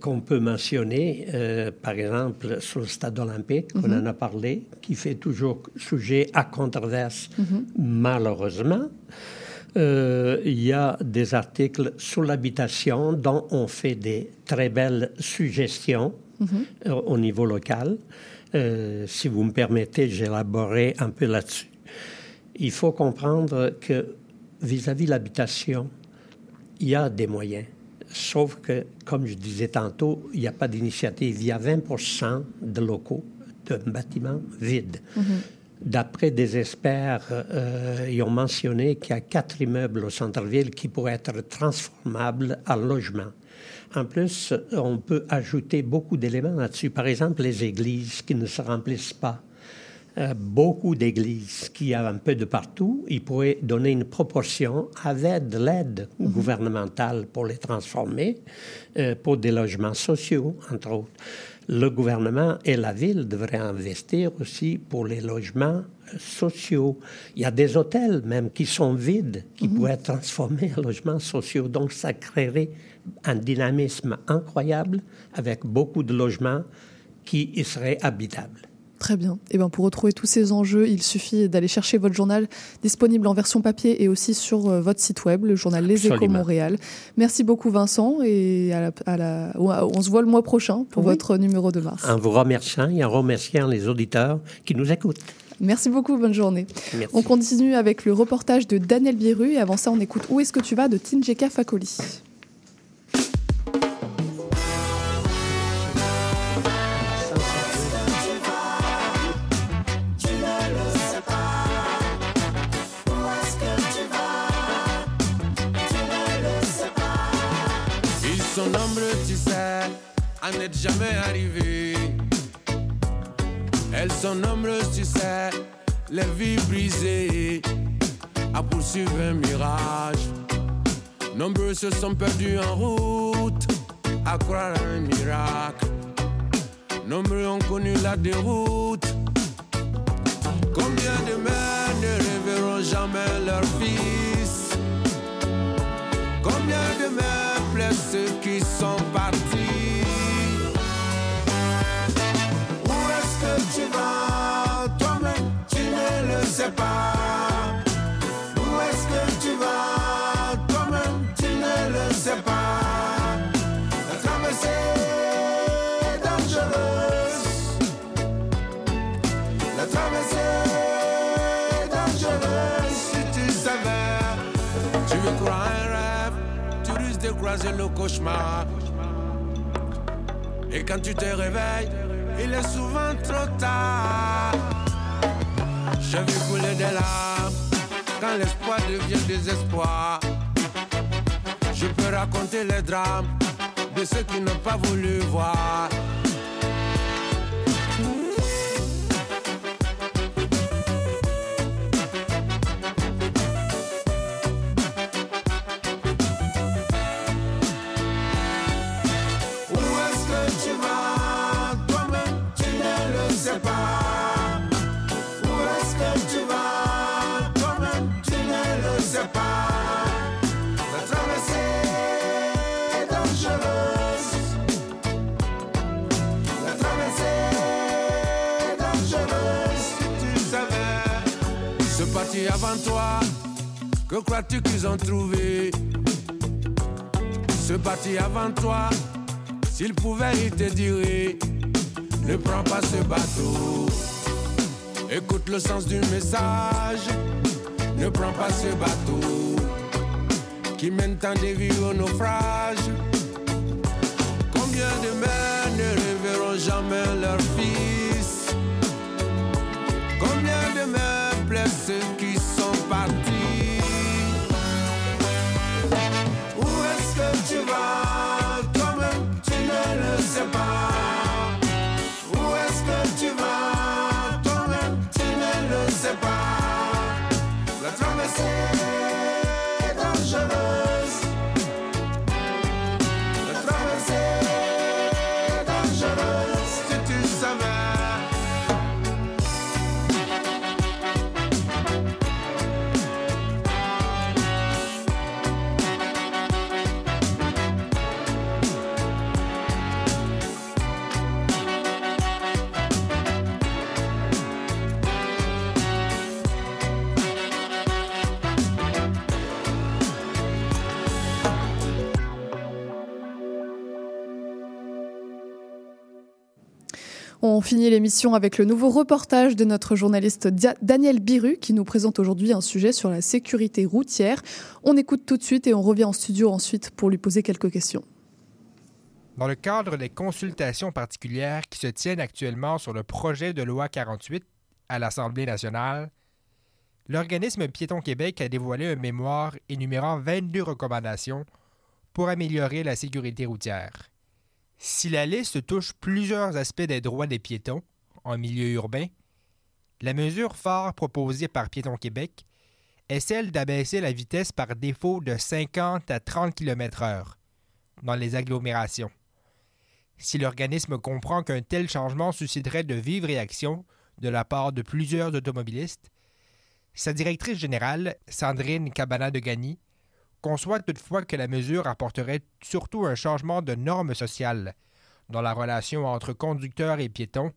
H: qu'on peut mentionner. Euh, par exemple, sur le stade olympique, on
D: Mhm.
H: en a parlé, qui fait toujours sujet à controverse,
D: Mhm.
H: malheureusement. Euh, il y a des articles sur l'habitation dont on fait des très belles suggestions
D: Mhm.
H: euh, au niveau local. Euh, si vous me permettez, j'élaborerai un peu là-dessus. Il faut comprendre que vis-à-vis de l'habitation, il y a des moyens. Sauf que, comme je disais tantôt, il n'y a pas d'initiative. Il y a 20% de locaux, de bâtiments vides. D'après des experts, euh, ils ont mentionné qu'il y a quatre immeubles au centre-ville qui pourraient être transformables en logements. En plus, on peut ajouter beaucoup d'éléments là-dessus. Par exemple, les églises qui ne se remplissent pas. Euh, beaucoup d'églises qui y a un peu de partout, ils pourraient donner une proportion avec de l'aide gouvernementale pour les transformer, euh, pour des logements sociaux, entre autres. Le gouvernement et la ville devraient investir aussi pour les logements euh, sociaux. Il y a des hôtels même qui sont vides, qui pourraient être transformés en logements sociaux. Donc, ça créerait un dynamisme incroyable avec beaucoup de logements qui y seraient habitables.
D: Très bien. Et ben pour retrouver tous ces enjeux, il suffit d'aller chercher votre journal disponible en version papier et aussi sur euh, votre site web, le journal Les Échos. Montréal. Merci beaucoup Vincent et à la- à la- on se voit le mois prochain pour
H: Oui.
D: votre numéro de mars.
H: En vous remerciant et en remerciant les auditeurs qui nous écoutent.
D: Merci beaucoup, bonne journée.
H: Merci.
D: On continue avec le reportage de Daniel Biru et avant ça on écoute Où est-ce que tu vas de Tinjeka Fakoli.
I: Sont nombreux, tu sais, à n'être jamais arrivés. Elles sont nombreuses, tu sais, les vies brisées, à poursuivre un mirage. Nombreux se sont perdus en route, à croire un miracle. Nombreux ont connu la déroute. Combien de mères ne reverront jamais leur fils? Combien de mères pleurent ceux qui sont partis
E: Où est-ce que tu vas Toi-même, tu ne le sais pas.
I: Croiser le cauchemar. Et quand tu te réveilles, il est souvent trop tard. Je vais couler des larmes quand l'espoir devient désespoir. Je peux raconter les drames de ceux qui n'ont pas voulu voir. Avant toi, que crois-tu qu'ils ont trouvé? Ce parti avant toi, s'ils pouvaient, ils te diraient Ne prends pas ce bateau. Écoute le sens du message. Ne prends pas ce bateau qui mène tant de vies au naufrage. Combien de mères ne reverront jamais leur La
D: finit l'émission avec le nouveau reportage de notre journaliste Daniel Biru qui nous présente aujourd'hui un sujet sur la sécurité routière. On écoute tout de suite et on revient en studio ensuite pour lui poser quelques questions.
J: Dans le cadre des consultations particulières qui se tiennent actuellement sur le projet de loi 48 à l'Assemblée nationale, l'organisme Piéton Québec a dévoilé un mémoire énumérant 22 recommandations pour améliorer la sécurité routière. Si la liste touche plusieurs aspects des droits des piétons en milieu urbain, la mesure phare proposée par Piéton Québec est celle d'abaisser la vitesse par défaut de 50 à 30 km/h dans les agglomérations. Si l'organisme comprend qu'un tel changement susciterait de vives réactions de la part de plusieurs automobilistes, sa directrice générale, Sandrine Cabana de Gagny, conçoit toutefois que la mesure apporterait surtout un changement de normes sociales dans la relation entre conducteurs et piétons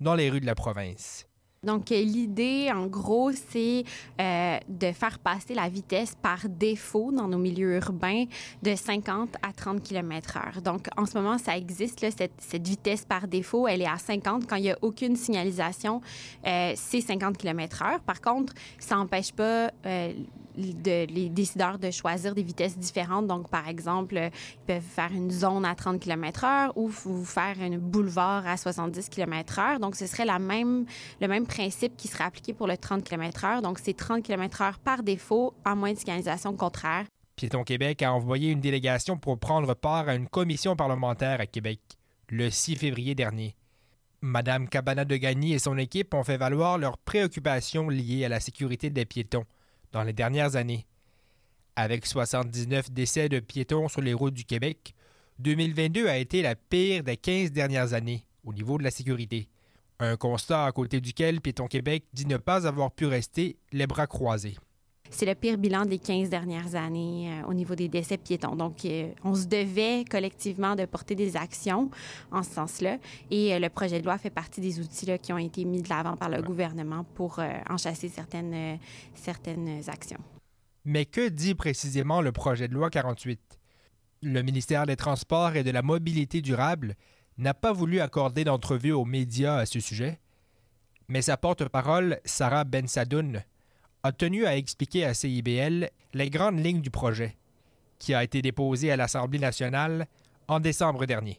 J: dans les rues de la province.
K: Donc, l'idée, en gros, c'est euh, de faire passer la vitesse par défaut dans nos milieux urbains de 50 à 30 km/h. Donc, en ce moment, ça existe, cette, vitesse par défaut, elle est à 50. Quand il n'y a aucune signalisation, euh, c'est 50 km/h. Par contre, ça n'empêche pas euh, les décideurs de choisir des vitesses différentes. Donc, par exemple, ils peuvent faire une zone à 30 km/h ou f- faire un boulevard à 70 km/h. Donc, ce serait la même, le même principe qui serait appliqué pour le 30 km/h. Donc, c'est 30 km/h par défaut, à moins de signalisation contraire.
J: Piéton Québec a envoyé une délégation pour prendre part à une commission parlementaire à Québec le 6 février dernier. Madame Cabana de Gagny et son équipe ont fait valoir leurs préoccupations liées à la sécurité des piétons dans les dernières années. Avec 79 décès de piétons sur les routes du Québec, 2022 a été la pire des 15 dernières années au niveau de la sécurité. Un constat à côté duquel Piéton Québec dit ne pas avoir pu rester les bras croisés.
K: C'est le pire bilan des 15 dernières années euh, au niveau des décès piétons. Donc, euh, on se devait collectivement de porter des actions en ce sens-là. Et euh, le projet de loi fait partie des outils là, qui ont été mis de l'avant par le gouvernement pour enchasser certaines, euh, certaines actions.
J: Mais que dit précisément le projet de loi 48? Le ministère des Transports et de la Mobilité durable n'a pas voulu accorder d'entrevue aux médias à ce sujet, mais sa porte-parole, Sarah Bensadoun, a tenu à expliquer à CIBL les grandes lignes du projet, qui a été déposé à l'Assemblée nationale en décembre dernier.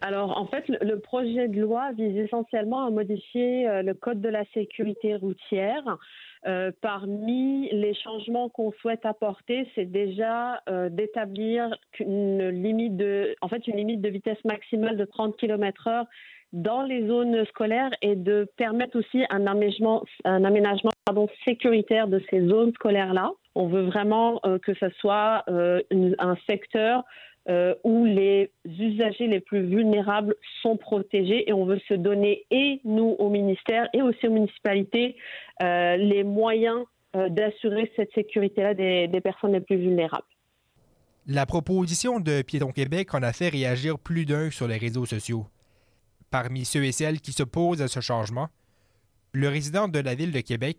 L: Alors, en fait, le, le projet de loi vise essentiellement à modifier euh, le code de la sécurité routière. Euh, parmi les changements qu'on souhaite apporter, c'est déjà euh, d'établir une limite de, en fait, une limite de vitesse maximale de 30 km/h dans les zones scolaires et de permettre aussi un aménagement, un aménagement pardon, sécuritaire de ces zones scolaires-là. On veut vraiment euh, que ce soit un secteur euh, où les usagers les plus vulnérables sont protégés et on veut se donner, et nous au ministère et aussi aux municipalités, euh, les moyens euh, d'assurer cette sécurité-là des, personnes les plus vulnérables.
J: La proposition de Piéton Québec en a fait réagir plus d'un sur les réseaux sociaux. Parmi ceux et celles qui s'opposent à ce changement, le résident de la ville de Québec,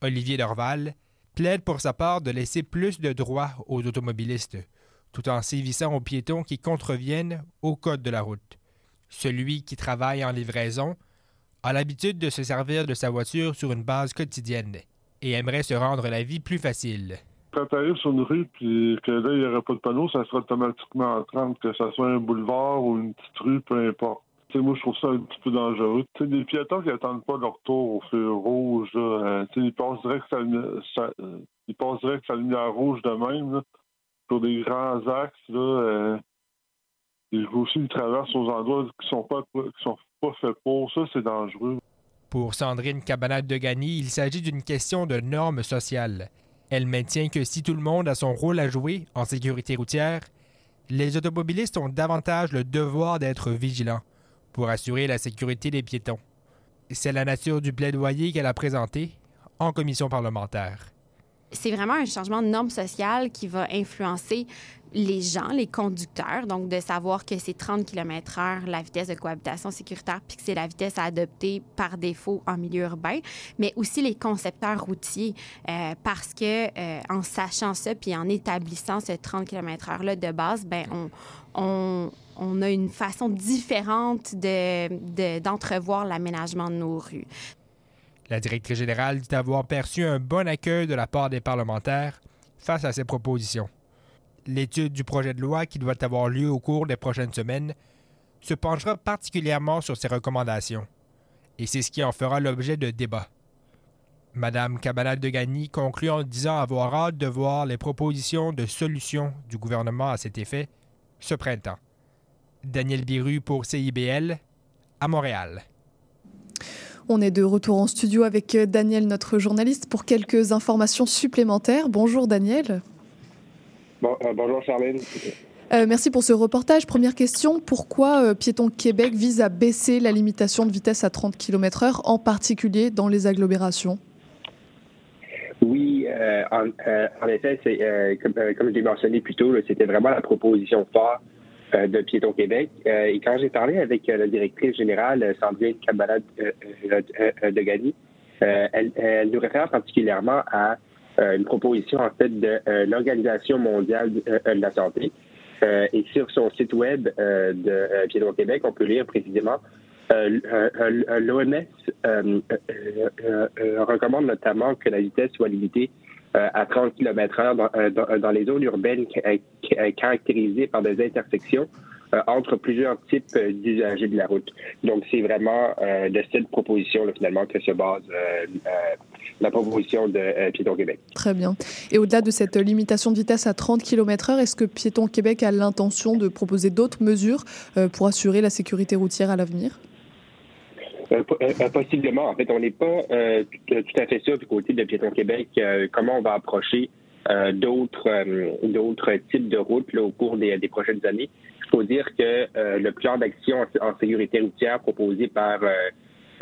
J: Olivier Dorval, plaide pour sa part de laisser plus de droits aux automobilistes, tout en sévissant aux piétons qui contreviennent au code de la route. Celui qui travaille en livraison a l'habitude de se servir de sa voiture sur une base quotidienne et aimerait se rendre la vie plus facile.
M: Quand tu arrives sur une rue puis que là, il n'y aurait pas de panneau, ça sera automatiquement en 30, que ce soit un boulevard ou une petite rue, peu importe. Tu sais, moi, je trouve ça un petit peu dangereux. Tu sais, des piétons qui attendent pas leur tour au feu rouge, euh, ils passent direct sa, sa- euh, ils passent direct lumière rouge de même, là, sur des grands axes, là. Euh, aussi, ils traversent aux endroits qui sont pas, qui sont pas faits pour. Ça, c'est dangereux.
J: Pour Sandrine Cabanade de Gagny, il s'agit d'une question de normes sociales. Elle maintient que si tout le monde a son rôle à jouer en sécurité routière, les automobilistes ont davantage le devoir d'être vigilants pour assurer la sécurité des piétons. C'est la nature du plaidoyer qu'elle a présenté en commission parlementaire.
K: C'est vraiment un changement de normes sociales qui va influencer les gens, les conducteurs, donc de savoir que c'est 30 km/h la vitesse de cohabitation sécuritaire, puis que c'est la vitesse à adopter par défaut en milieu urbain, mais aussi les concepteurs routiers, euh, parce que euh, en sachant ça, puis en établissant ce 30 km/h là de base, ben on, a une façon différente de, de- d'entrevoir l'aménagement de nos rues.
J: La directrice générale dit avoir perçu un bon accueil de la part des parlementaires face à ces propositions. L'étude du projet de loi qui doit avoir lieu au cours des prochaines semaines se penchera particulièrement sur ces recommandations, et c'est ce qui en fera l'objet de débats. Madame Cabanal de Gagny conclut en disant avoir hâte de voir les propositions de solutions du gouvernement à cet effet ce printemps. Daniel Biru pour CIBL, à Montréal.
D: On est de retour en studio avec euh, Daniel, notre journaliste, pour quelques informations supplémentaires. Bonjour Daniel.
N: Bon, euh, bonjour Charlène.
D: Euh, merci pour ce reportage. Première question, pourquoi euh, Piéton Québec vise à baisser la limitation de vitesse à 30 km/h, en particulier dans les agglomérations?
N: Oui, en, en effet, c'est, comme, comme je l'ai mentionné plus tôt, là, c'était vraiment la proposition phare de Piéton Québec. Euh, et quand j'ai parlé avec euh, la directrice générale, euh, Sandrine euh, euh, euh, de Gagny, euh, elle, elle nous réfère particulièrement à euh, une proposition en fait de euh, l'Organisation mondiale de, euh, la santé. Euh, et sur son site web euh, de euh, Piéton Québec, on peut lire précisément euh, euh, euh, l'OMS euh, euh, euh, euh, recommande notamment que la vitesse soit limitée euh, à 30 km/h dans, euh, dans, les zones urbaines ca- caractérisées par des intersections euh, entre plusieurs types euh, d'usagers de la route. Donc, c'est vraiment euh, de cette proposition finalement que se base euh, euh, la proposition de euh, Piéton Québec.
D: Très bien. Et au-delà de cette limitation de vitesse à 30 km/h, est-ce que Piéton Québec a l'intention de proposer d'autres mesures euh, pour assurer la sécurité routière à l'avenir?
N: Euh, euh, possiblement. En fait, on n'est pas euh, tout, à fait sûr du côté de Piéton Québec euh, comment on va approcher euh, d'autres euh, d'autres types de routes là, au cours des, des prochaines années. Il faut dire que euh, le plan d'action en, sécurité routière proposé par euh,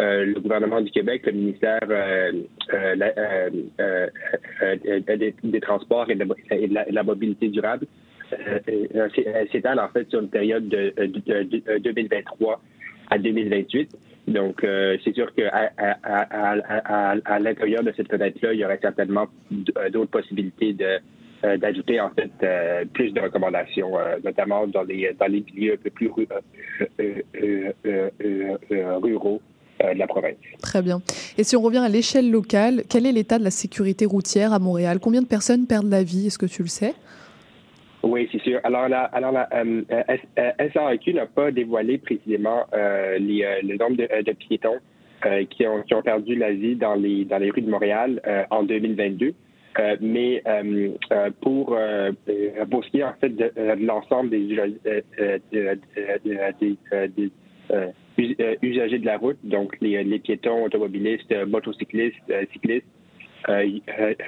N: euh, le gouvernement du Québec, le ministère euh, euh, euh, euh, euh, euh, des, des Transports et de, la, de la mobilité durable, euh, euh, euh, s'étale en fait sur une période de, de- de- de 2023 à 2028. Donc, euh, c'est sûr qu'à à, à, à, à, l'intérieur de cette fenêtre-là, il y aurait certainement euh, d'autres possibilités de euh, d'ajouter en fait euh, plus de recommandations, euh, notamment dans les dans les milieux un peu plus euh, ruraux de la province.
D: Très bien. Et si on revient à l'échelle locale, quel est l'état de la sécurité routière à Montréal? Combien de personnes perdent la vie? Est-ce que tu le sais?
N: Oui, c'est sûr. Alors, la, alors la euh, euh, SAQ n'a pas dévoilé précisément euh, les, euh, le nombre de, de piétons euh, qui, ont, qui ont perdu la vie dans les, dans les rues de Montréal euh, en 2022. Euh, mais euh, euh, pour, euh, euh, pour ce qui est en fait de, euh, l'ensemble des, usa- euh, euh, de- de- de- des, euh, des, euh, us- euh, usagers de la route, donc les, les piétons, automobilistes, euh, motocyclistes, euh, cyclistes, euh, il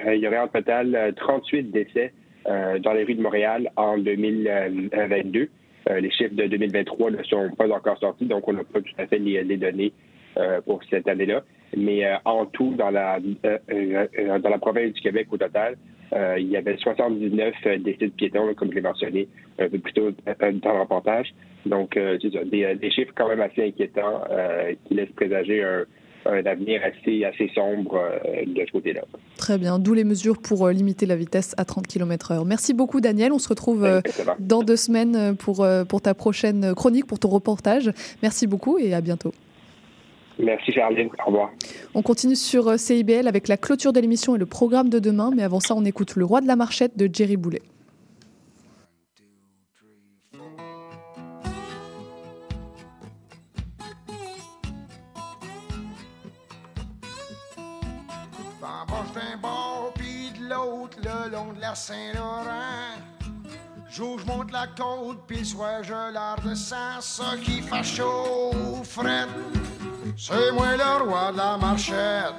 N: euh, y aurait en total euh, 38 décès euh, dans les rues de Montréal en 2022. Euh, les chiffres de 2023 ne sont pas encore sortis, donc on n'a pas tout à fait les, les données euh, pour cette année-là. Mais euh, en tout, dans la, euh, euh, euh, dans la province du Québec au total, euh, il y avait 79 euh, décès de piétons, comme je l'ai mentionné un peu plus tôt euh, dans le reportage. Donc, euh, c'est ça, des, des chiffres quand même assez inquiétants euh, qui laissent présager un, un avenir assez, assez sombre euh, de ce côté-là.
D: Très bien, d'où les mesures pour euh, limiter la vitesse à 30 km/h. Merci beaucoup Daniel, on se retrouve euh, dans deux semaines pour, pour ta prochaine chronique, pour ton reportage. Merci beaucoup et à bientôt.
N: Merci Charline, au revoir.
D: On continue sur CIBL avec la clôture de l'émission et le programme de demain, mais avant ça on écoute Le Roi de la Marchette de Jerry Boulet.
O: Le long de la Saint-Laurent. Joue, je monte la côte puis soir je la redescends. Ça qui fait chaud ou fret, c'est moi le roi de la marchette.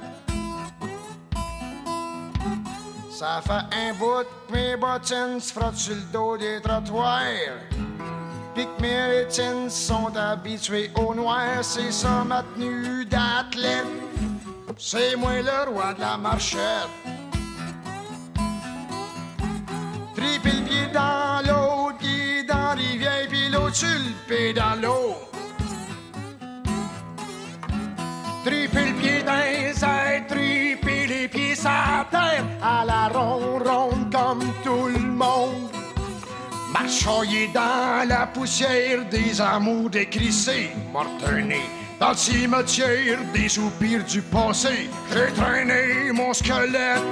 O: Ça fait un bout que mes bottines se frottent sur le dos des trottoirs. Pis que mes rétines sont habituées au noir, c'est ça ma tenue d'athlète. C'est moi le roi de la marchette. Triper le pied dans l'eau, pied dans la rivière, puis l'autre sur le pédalo. Triper le pied dans les airs, les pieds à terre, à la ronde, ronde comme tout le monde. Marchoyer dans la poussière des amours décrissés, morternés dans le cimetière des soupirs du passé. J'ai traîné mon squelette,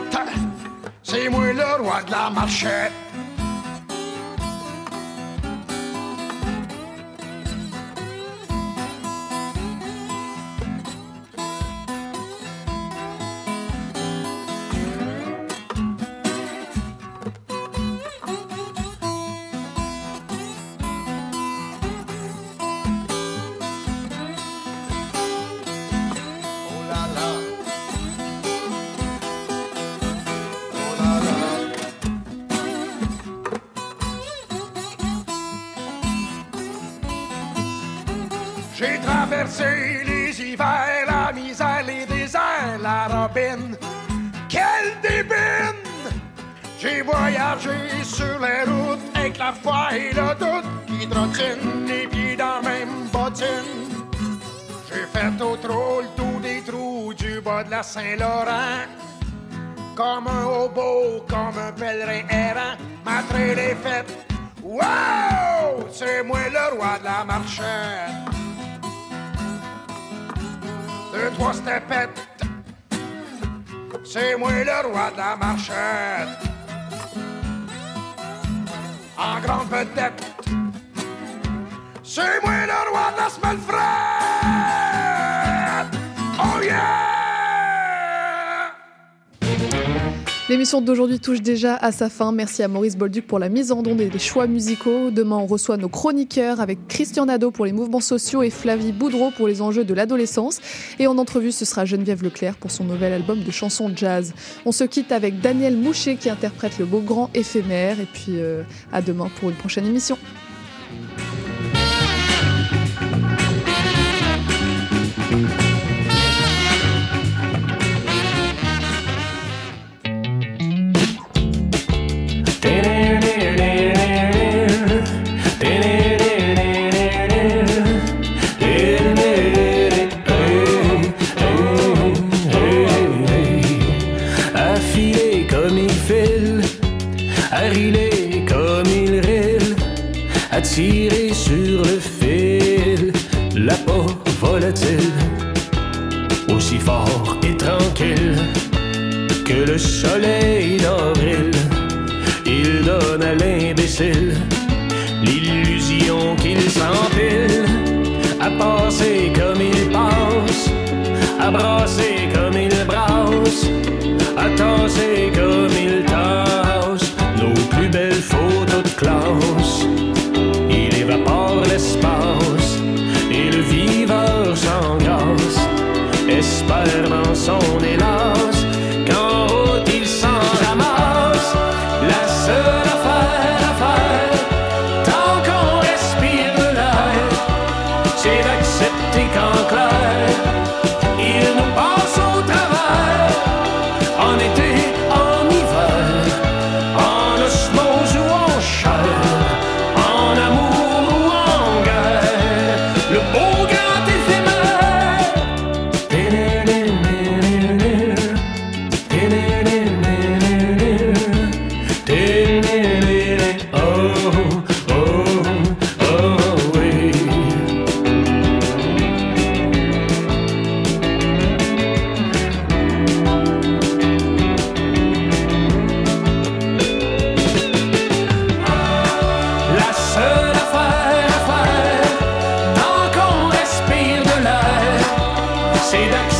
O: c'est moi le roi de la marchette. Les hivers, la misère, les déserts, la robine. Quelle débine! J'ai voyagé sur les routes avec la foi et le doute qui trottinent les pieds dans la même bottine. J'ai fait au trop le tour des trous du bas de la Saint-Laurent. Comme un hobo, comme un pèlerin errant, ma traîne est faite. Wow! C'est moi le roi de la marchette. Deux, trois stepettes. C'est moi le roi de la marchette. En grande vedette. C'est moi le roi de la semaine. Oh yeah!
D: L'émission d'aujourd'hui touche déjà à sa fin. Merci à Maurice Bolduc pour la mise en onde les choix musicaux. Demain, on reçoit nos chroniqueurs avec Christian Nadeau pour les mouvements sociaux et Flavie Boudreau pour les enjeux de l'adolescence. Et en entrevue, ce sera Geneviève Leclerc pour son nouvel album de chansons jazz. On se quitte avec Daniel Moucher qui interprète le beau grand éphémère. Et puis euh, à demain pour une prochaine émission.
P: Le soleil c'est d'accepter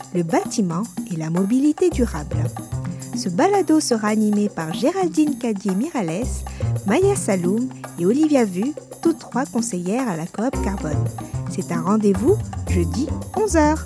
Q: le bâtiment et la mobilité durable. Ce balado sera animé par Géraldine Cadier-Mirales, Maya Saloum et Olivia Vu, toutes trois conseillères à la coop Carbone. C'est un rendez-vous jeudi 11h.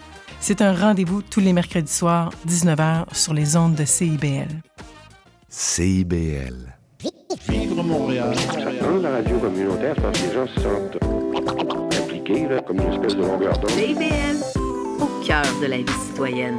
R: C'est un rendez-vous tous les mercredis soirs, 19h, sur les ondes de CIBL.
S: CIBL
T: Vivre Montréal.
U: Dans la radio communautaire, je pense que les gens se sentent impliqués, là, comme une espèce de longueur d'onde.
V: CIBL, au cœur de la vie citoyenne.